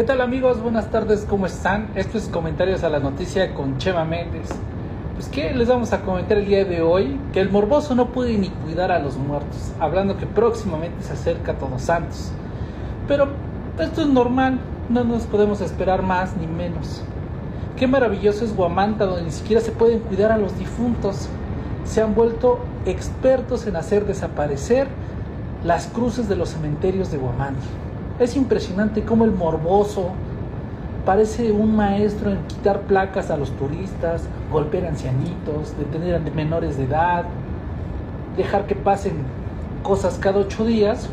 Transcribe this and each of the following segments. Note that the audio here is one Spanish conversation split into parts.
¿Qué tal amigos? Buenas tardes, ¿cómo están? Esto es comentarios a la noticia con Chema Méndez. Pues qué les vamos a comentar el día de hoy, que el morboso no puede ni cuidar a los muertos, hablando que próximamente se acerca Todos Santos. Pero esto es normal, no nos podemos esperar más ni menos. Qué maravilloso es Guamanta, donde ni siquiera se pueden cuidar a los difuntos. Se han vuelto expertos en hacer desaparecer las cruces de los cementerios de Guamanta. Es impresionante cómo el morboso parece un maestro en quitar placas a los turistas, golpear ancianitos, detener a menores de edad, dejar que pasen cosas cada ocho días.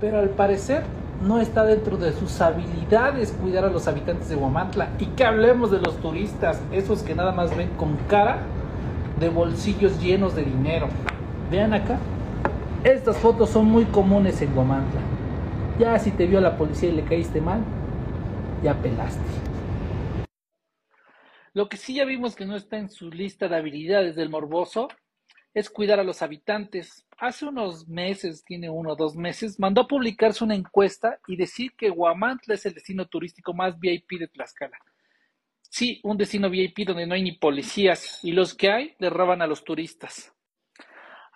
Pero al parecer no está dentro de sus habilidades cuidar a los habitantes de Huamantla. Y que hablemos de los turistas, esos que nada más ven con cara de bolsillos llenos de dinero. Vean acá, estas fotos son muy comunes en Guamantla. Ya si te vio la policía y le caíste mal, ya pelaste. Lo que sí ya vimos que no está en su lista de habilidades del morboso es cuidar a los habitantes. Hace unos meses, tiene uno o dos meses, mandó a publicarse una encuesta y decir que Guamantla es el destino turístico más VIP de Tlaxcala. Sí, un destino VIP donde no hay ni policías y los que hay le roban a los turistas.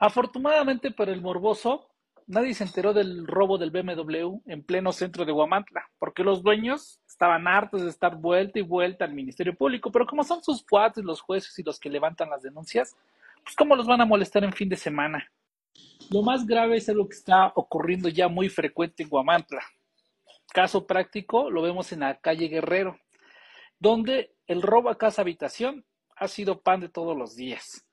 Afortunadamente para el morboso, nadie se enteró del robo del BMW en pleno centro de Huamantla, porque los dueños estaban hartos de estar vuelta y vuelta al Ministerio Público, pero como son sus cuates los jueces y los que levantan las denuncias, pues cómo los van a molestar en fin de semana. Lo más grave es algo que está ocurriendo ya muy frecuente en Huamantla. Caso práctico lo vemos en la calle Guerrero, donde el robo a casa habitación ha sido pan de todos los días.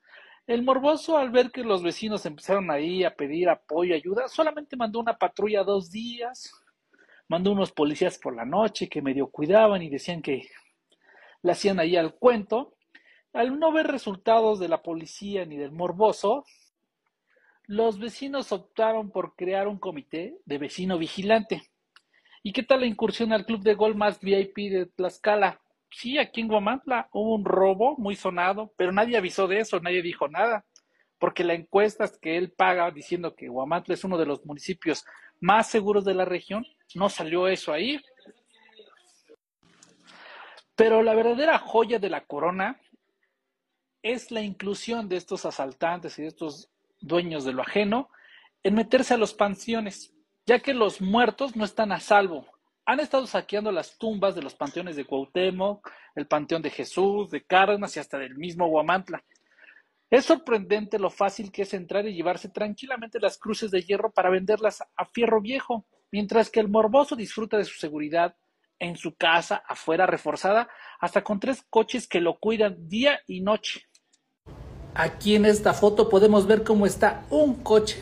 El morboso, al ver que los vecinos empezaron ahí a pedir apoyo, ayuda, solamente mandó una patrulla dos días, mandó unos policías por la noche que medio cuidaban y decían que le hacían ahí al cuento. Al no ver resultados de la policía ni del morboso, los vecinos optaron por crear un comité de vecino vigilante. ¿Y qué tal la incursión al club de gol más VIP de Tlaxcala? Sí, aquí en Guamantla hubo un robo muy sonado, pero nadie avisó de eso, nadie dijo nada, porque la encuesta que él paga diciendo que Guamantla es uno de los municipios más seguros de la región, no salió eso ahí. Pero la verdadera joya de la corona es la inclusión de estos asaltantes y de estos dueños de lo ajeno en meterse a los panteones, ya que los muertos no están a salvo, han estado saqueando las tumbas de los panteones de Cuauhtémoc, el panteón de Jesús, de Cárdenas y hasta del mismo Huamantla. Es sorprendente lo fácil que es entrar y llevarse tranquilamente las cruces de hierro para venderlas a fierro viejo, mientras que el morboso disfruta de su seguridad en su casa, afuera reforzada, hasta con tres coches que lo cuidan día y noche. Aquí en esta foto podemos ver cómo está un coche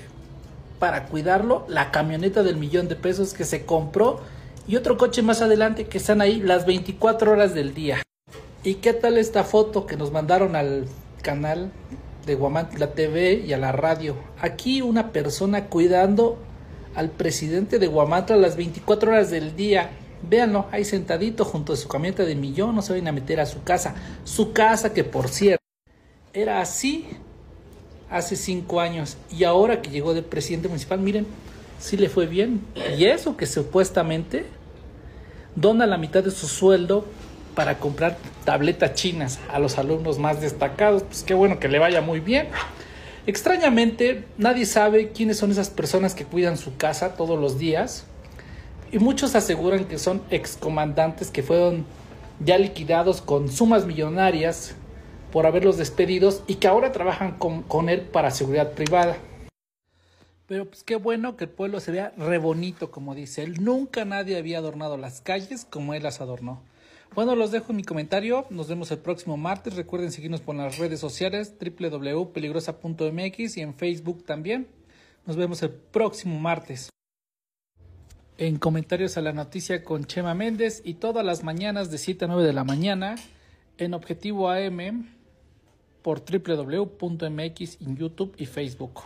para cuidarlo, la camioneta del millón de pesos que se compró y otro coche más adelante que están ahí las 24 horas del día. ¿Y qué tal esta foto que nos mandaron al canal de Guamantla TV y a la radio? Aquí una persona cuidando al presidente de Guamantla las 24 horas del día. Véanlo, ahí sentadito junto a su camioneta de millón, no se vayan a meter a su casa. Su casa que por cierto era así hace cinco años y ahora que llegó de presidente municipal, miren, sí le fue bien. Y eso que supuestamente dona la mitad de su sueldo para comprar tabletas chinas a los alumnos más destacados. Pues qué bueno que le vaya muy bien. Extrañamente, nadie sabe quiénes son esas personas que cuidan su casa todos los días. Y muchos aseguran que son excomandantes que fueron ya liquidados con sumas millonarias por haberlos despedidos y que ahora trabajan con, con él para seguridad privada. Pero pues qué bueno que el pueblo se vea re bonito, como dice él. Nunca nadie había adornado las calles como él las adornó. Bueno, los dejo en mi comentario. Nos vemos el próximo martes. Recuerden seguirnos por las redes sociales www.peligrosa.mx y en Facebook también. Nos vemos el próximo martes. En comentarios a la noticia con Chema Méndez y todas las mañanas de 7 a 9 de la mañana en Objetivo AM por www.mx en YouTube y Facebook.